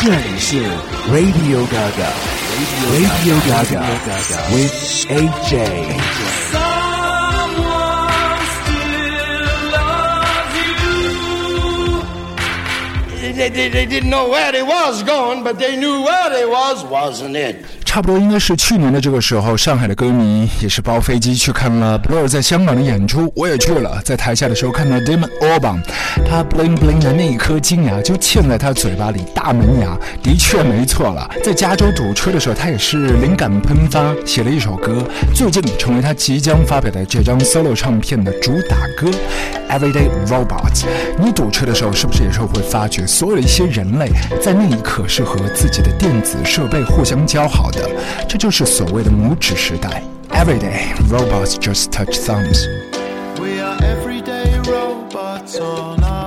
这里是 Radio Gaga，Radio Gaga with AJ。They, they, they didn't know where they was going, but they knew where they was, wasn't it? 差不多应该是去年的这个时候，上海的歌迷也是包飞机去看了 Blur 在香港的演出，我也去了。在台下的时候看到 Damon Albarn，他 bling bling 的那一颗金牙就嵌在他嘴巴里，大门牙的确没错了。在加州堵车的时候，他也是灵感喷发，写了一首歌，最近成为他即将发表的这张 solo 唱片的主打歌 Everyday Robots。你堵车的时候，是不是也是会发觉所有的一些人类在那一刻是和自己的电子设备互相交好的？这就是所谓的拇指时代。Everyday robots just touch thumbs. We are everyday robots on our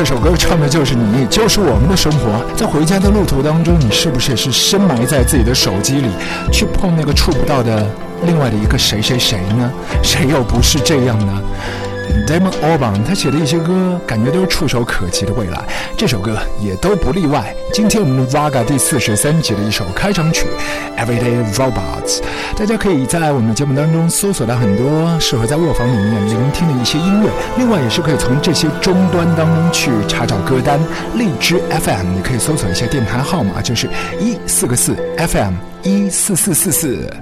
这首歌唱的就是你，就是我们的生活。在回家的路途当中，你是不是也是深埋在自己的手机里，去碰那个触不到的另外的一个谁谁谁呢？谁又不是这样呢？Damon a l b a n 他写的一些歌，感觉都是触手可及的未来，这首歌也都不例外。今天我们 Vaga 第四十三集的一首开场曲《Everyday Robots》，大家可以在我们的节目当中搜索到很多适合在卧房里面聆听的一些音乐，另外也是可以从这些终端当中去查找歌单。荔枝 FM 你可以搜索一下电台号码，就是一四个四 FM 一四四四四。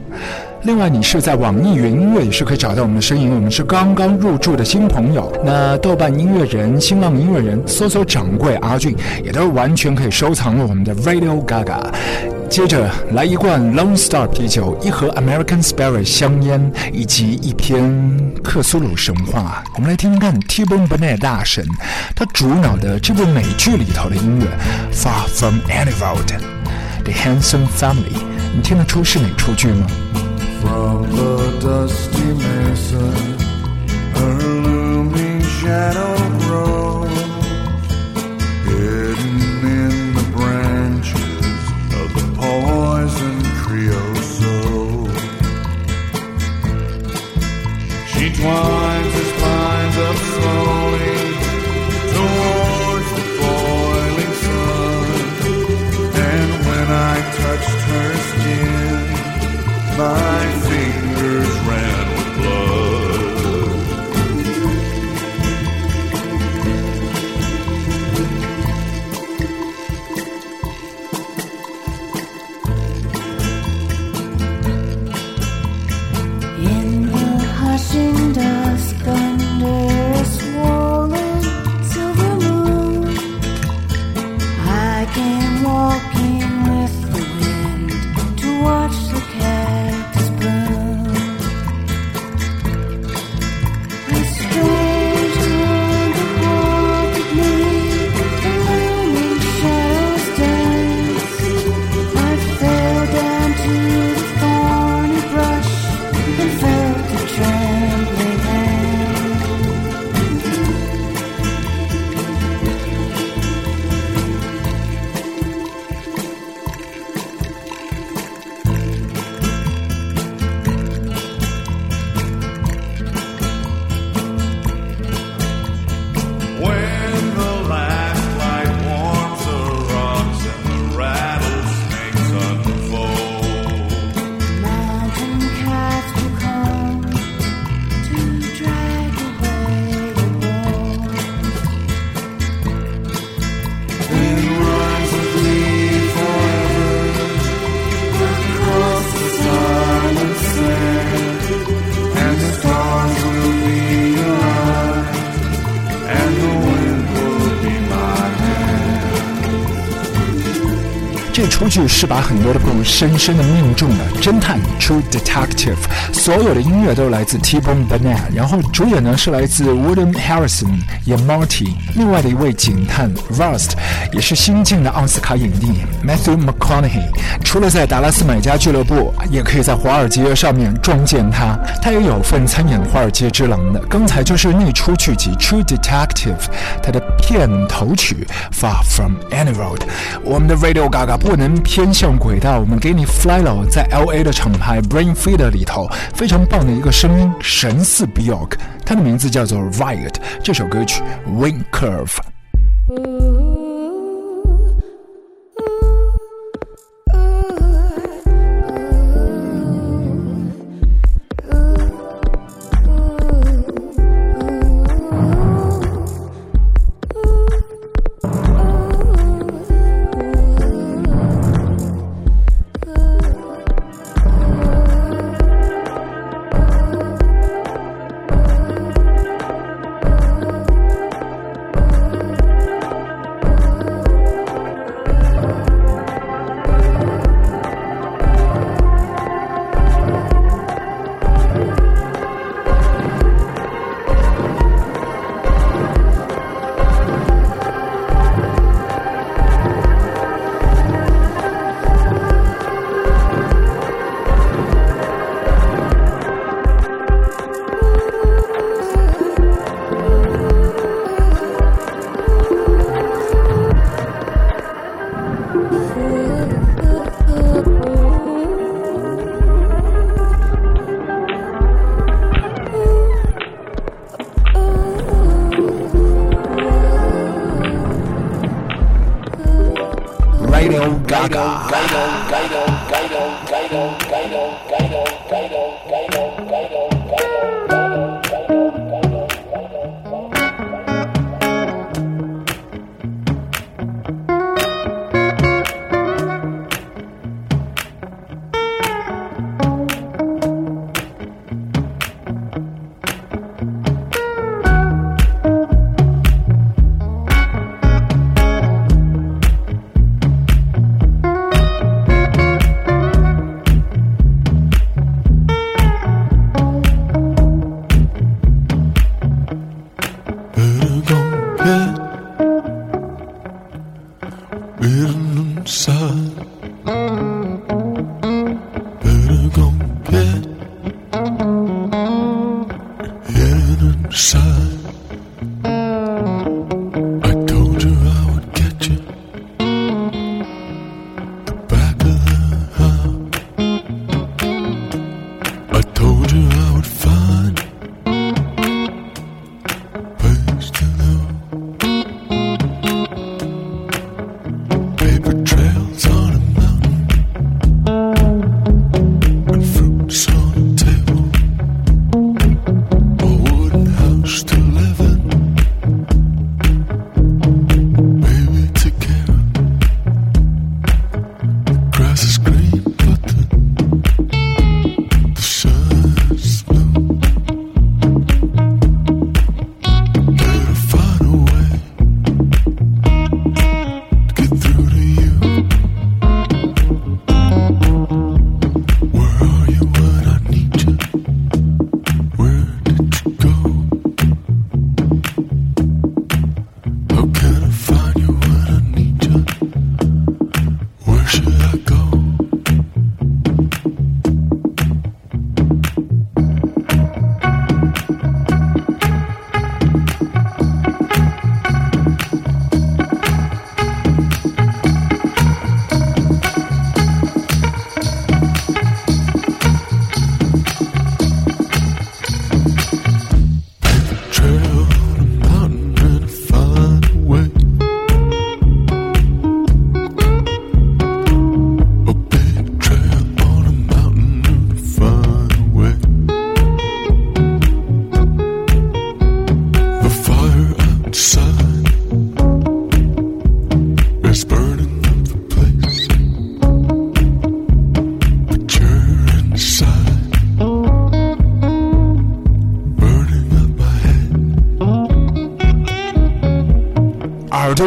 另外，你是在网易云音乐也是可以找到我们的声音。我们是刚刚入驻的新朋友，那豆瓣音乐人、新浪音乐人搜索掌柜阿俊，也都完全可以收藏了我们的 Radio Gaga。接着来一罐 Lone Star 啤酒，一盒 American Spirit 香烟，以及一篇克苏鲁神话。我们来听听看 T-Bone Burnett 大神他主脑的这部美剧里头的音乐《Far From Anywhere》The Handsome Family，你听得出是哪出剧吗？From the dusty mesa, her looming shadow grows, hidden in the branches of the. She twines his spines up slowly my 是把很多的故深深的命中了。侦探 True Detective，所有的音乐都来自 T-Bone Burnett，然后主演呢是来自 woodham Harrison 演 Marty，另外的一位警探 Rust 也是新晋的奥斯卡影帝 Matthew McConaughey。除了在达拉斯买家俱乐部，也可以在华尔街上面撞见他。他也有份参演华尔街之狼的。刚才就是那出剧集 True Detective，他的片头曲 Far From Any Road。我们的 Radio Gaga 不能偏向轨道，我们给你 Fly Low 在 LA 的厂牌 Brain Feeder 里头非常棒的一个声音，神似 Bjork，他的名字叫做 Riot。这首歌曲 Wing Curve。ガイドガイドガイドガイドガイドガイドガ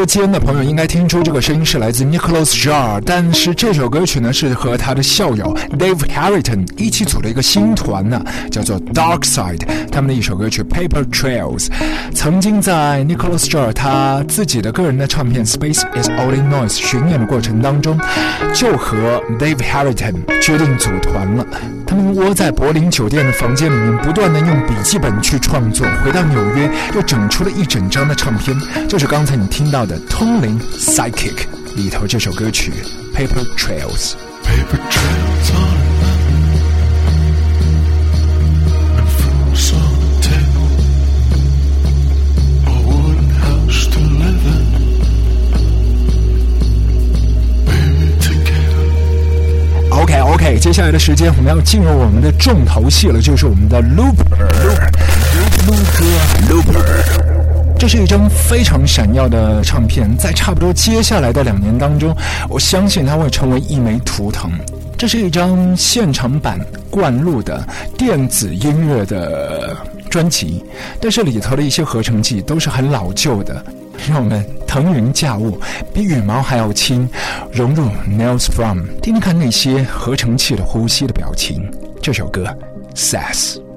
耳朵尖的朋友应该听出这个声音是来自 Nicholas Jar，但是这首歌曲呢是和他的校友 Dave Harrington 一起组的一个新团呢，叫做 Dark Side。他们的一首歌曲 Paper Trails，曾经在 Nicholas Jar 他自己的个人的唱片 Space Is Only Noise 巡演的过程当中，就和 Dave Harrington 决定组团了。他们窝在柏林酒店的房间里面，不断的用笔记本去创作。回到纽约，又整出了一整张的唱片，就是刚才你听到的《通灵 Psychic》里头这首歌曲《Paper Trails》。Paper trails OK 接下来的时间我们要进入我们的重头戏了，就是我们的 Looper。Looper。这是一张非常闪耀的唱片，在差不多接下来的两年当中，我相信它会成为一枚图腾。这是一张现场版灌录的电子音乐的专辑，但是里头的一些合成器都是很老旧的，让我们腾云驾雾，比羽毛还要轻，融入 Nails From，听听看那些合成器的呼吸的表情。这首歌 Sass。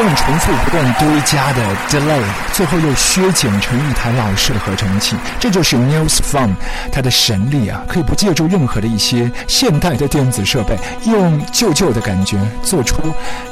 断重复、不断堆加的 delay，最后又削减成一台老式的合成器。这就是 Nils Fromm 它的神力啊！可以不借助任何的一些现代的电子设备，用旧旧的感觉做出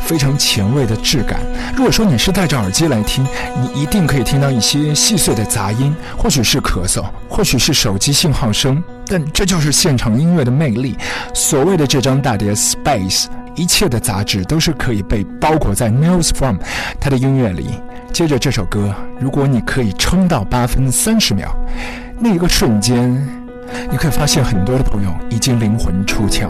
非常前卫的质感。如果说你是戴着耳机来听，你一定可以听到一些细碎的杂音，或许是咳嗽，或许是手机信号声，但这就是现场音乐的魅力。所谓的这张大碟 Space。一切的杂质都是可以被包裹在 Nils Fromm 他的音乐里。接着这首歌，如果你可以撑到八分三十秒，那一个瞬间，你会发现很多的朋友已经灵魂出窍。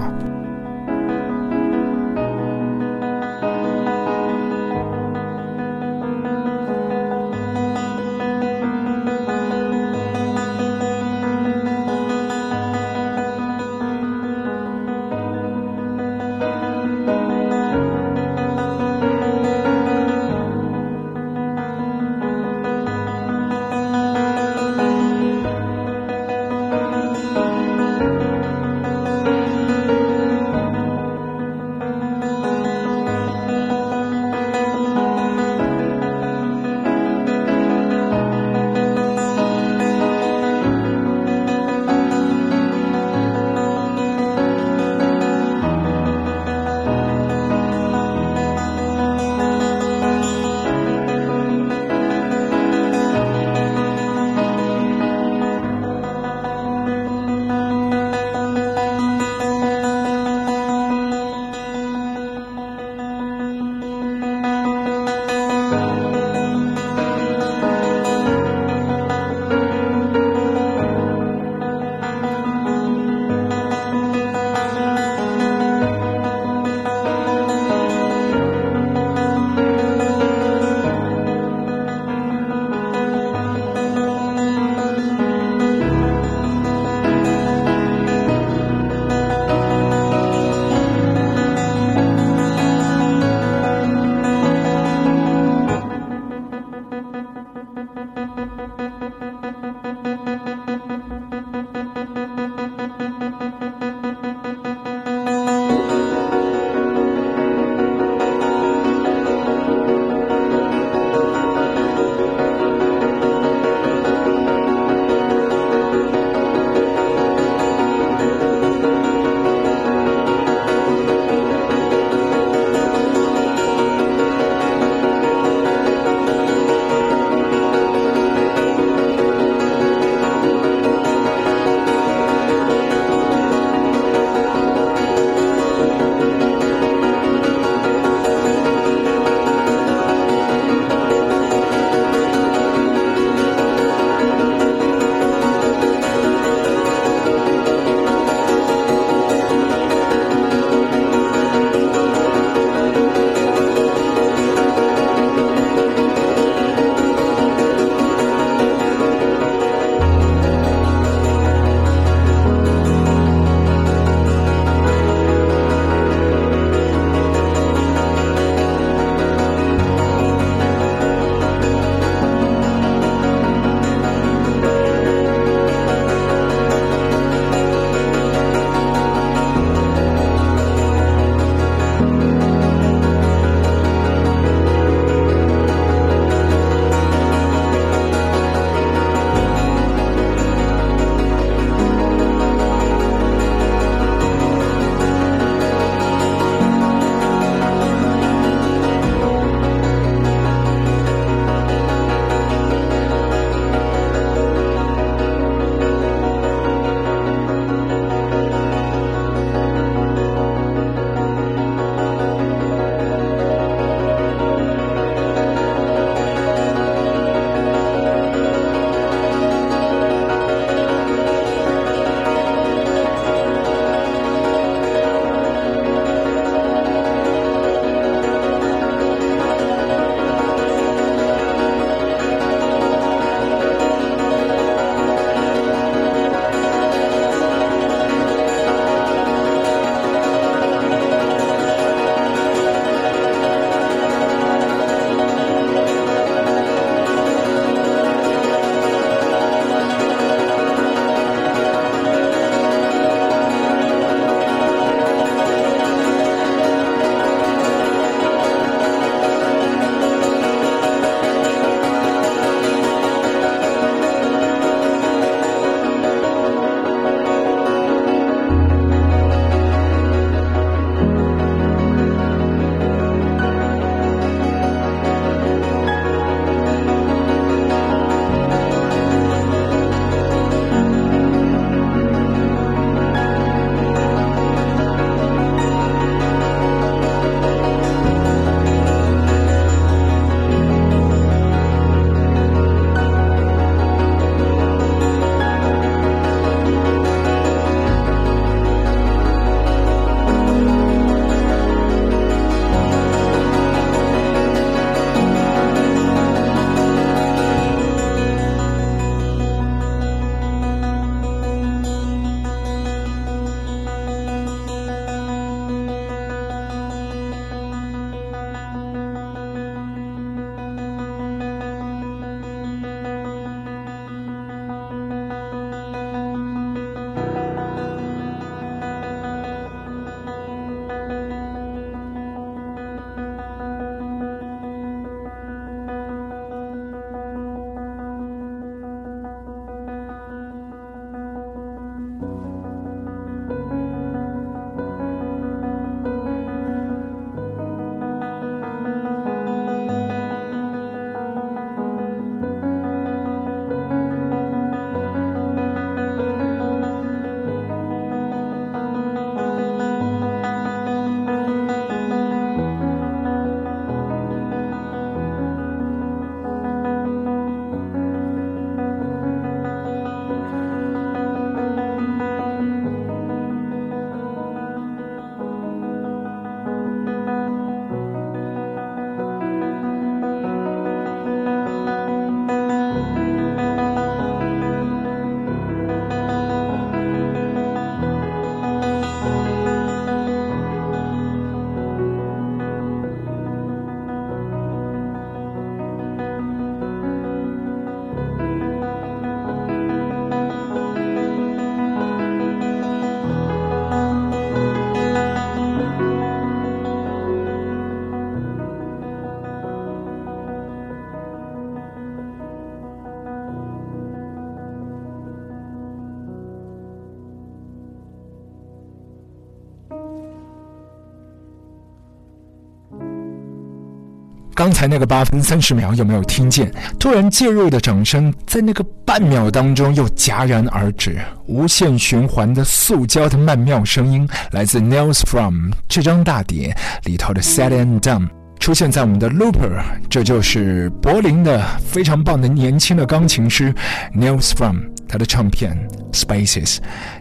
刚才那个八分三十秒有没有听见？突然介入的掌声，在那个半秒当中又戛然而止。无限循环的塑胶的曼妙声音，来自 Nails From 这张大碟里头的 Set and Done，出现在我们的 Looper，这就是柏林的非常棒的年轻的钢琴师 Nails From 他的唱片 Spaces，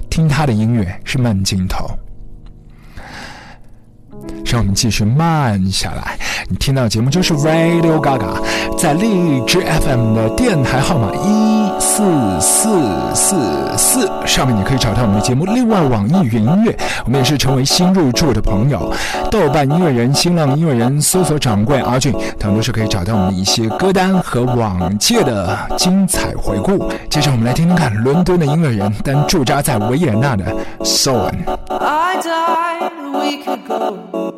听他的音乐是慢镜头。让我们继续慢下来。你听到节目就是 Radio Gaga，在荔枝 FM 的电台号码一四四四四上面，你可以找到我们的节目。另外，网易云音乐，我们也是成为新入驻的朋友。豆瓣音乐人、新浪音乐人搜索掌柜阿俊，他们都是可以找到我们的一些歌单和往届的精彩回顾。接着，我们来听听看伦敦的音乐人，但驻扎在维也纳的 Soen。I died a week ago.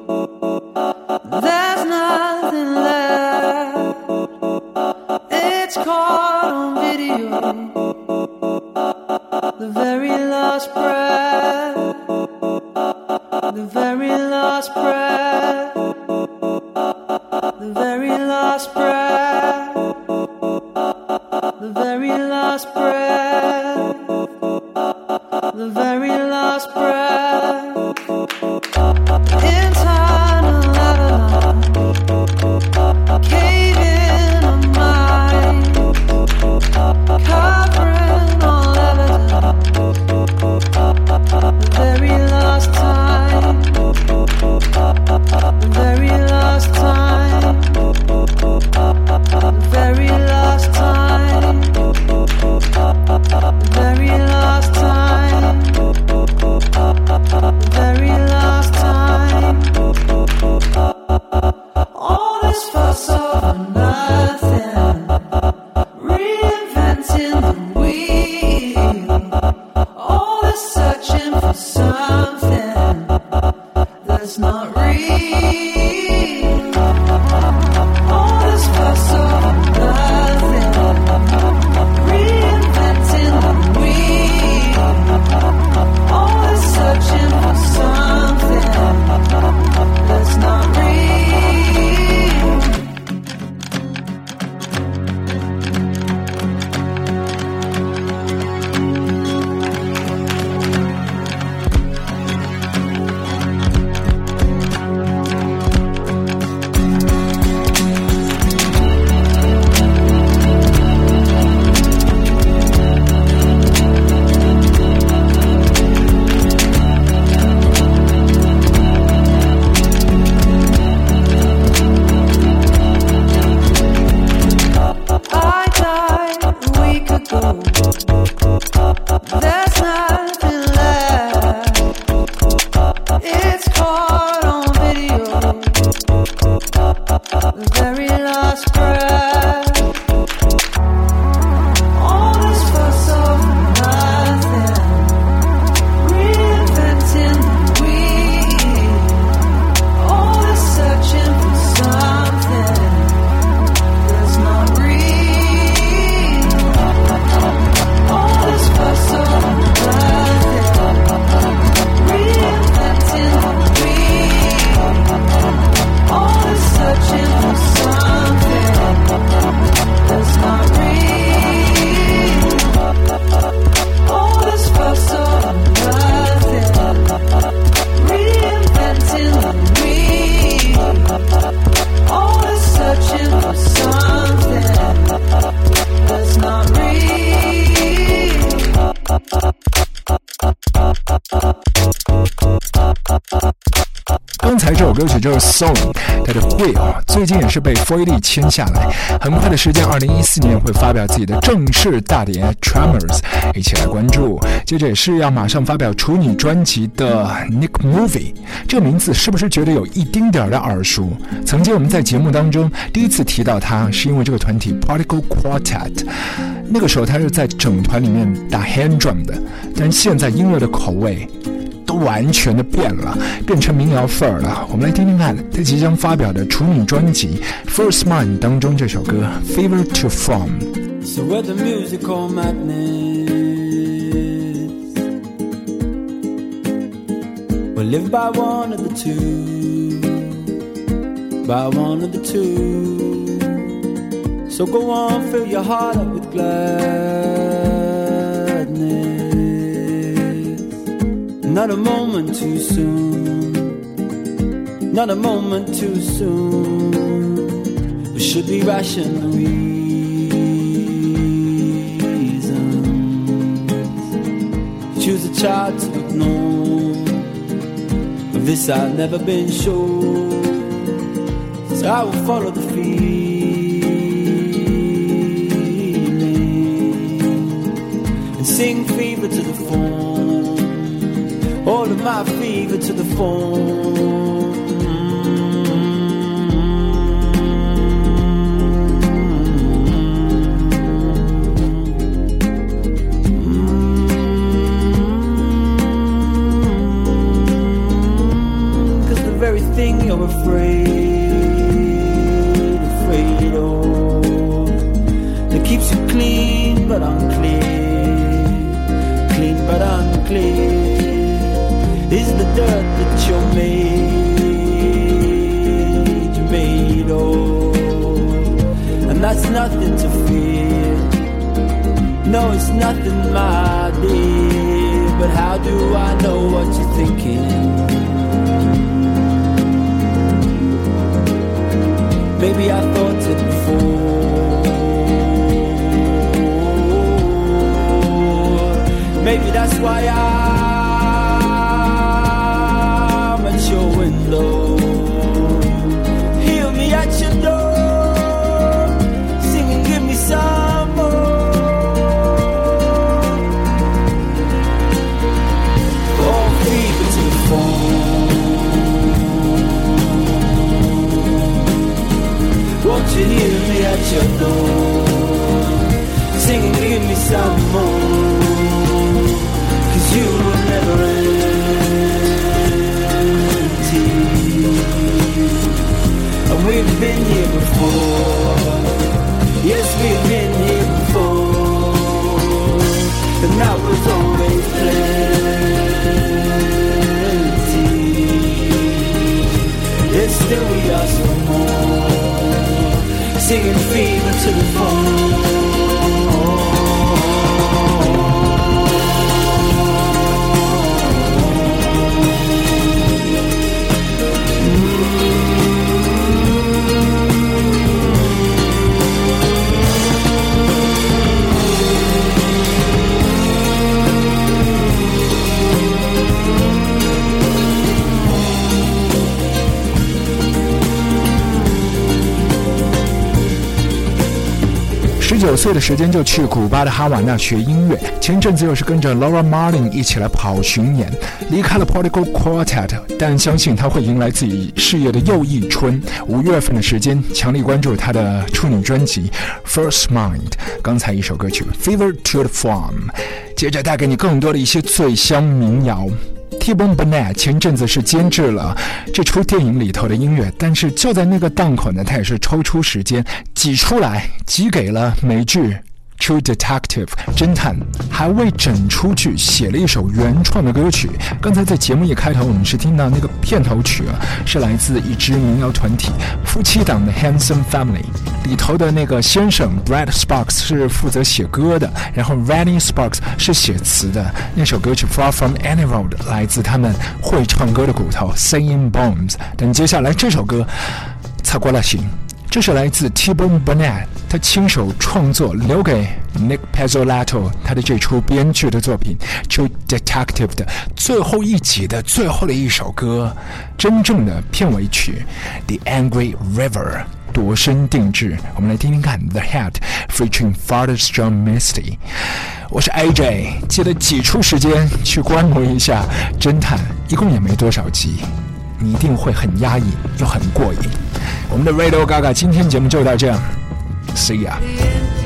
Something that's not real. 这首歌曲就是 Song，它的会啊最近也是被弗利签下来，很快的时间，二零一四年会发表自己的正式大碟 Tremors，一起来关注。接着也是要马上发表处女专辑的 Nick Movie，这个名字是不是觉得有一丁点儿的耳熟？曾经我们在节目当中第一次提到他，是因为这个团体 Particle Quartet，那个时候他是在整团里面打 hand drum 的，但现在音乐的口味。完全的变了，变成民谣范儿了。我们来听听看，他即将发表的处女专辑《First Mind》当中这首歌《Fever to From》。So where the musical madness. We live by one of the two. By one of the too. So go on, fill your heart up with gladness. Not a moment too soon. Not a moment too soon. We should be rational reasons. Choose a child to ignore. Of this I've never been sure. So I will follow the feeling and sing fever to the phone. All of my fever to the phone. Mm. Mm. Cause the very thing you're afraid, But how do I know what you're thinking? Maybe I thought it before. Maybe that's why I'm phone. Hear me at your door? Singing, give me some more. 岁的时间就去古巴的哈瓦那学音乐，前阵子又是跟着 Laura Martin 一起来跑巡演，离开了 Portico Quartet，但相信他会迎来自己事业的又一春。五月份的时间，强力关注他的处女专辑 First Mind。刚才一首歌曲 Fever to the Farm，接着带给你更多的一些醉香民谣。Banana 前阵子是监制了这出电影里头的音乐，但是就在那个档口呢，他也是抽出时间挤出来，挤给了美剧。True Detective 侦探还为整出剧写了一首原创的歌曲。刚才在节目一开头，我们是听到那个片头曲啊，是来自一支民谣团体夫妻档的 Handsome Family 里头的那个先生 Brad Sparks 是负责写歌的，然后 Randy Sparks 是写词的。那首歌曲 Far From Any Road 来自他们会唱歌的骨头 Singing Bones。等接下来这首歌擦过了行。这是来自 t i b o n Burnett 他亲手创作，留给 Nick Pizzolatto 他的这出编剧的作品《True Detective》的最后一集的最后的一首歌，真正的片尾曲《The Angry River》度身定制。我们来听听看 The Hat featuring Father John Misty。我是 AJ，记得挤出时间去观摩一下《侦探》，一共也没多少集。你一定会很压抑又很过瘾。我们的 Radio Gaga 今天节目就到这样，See ya。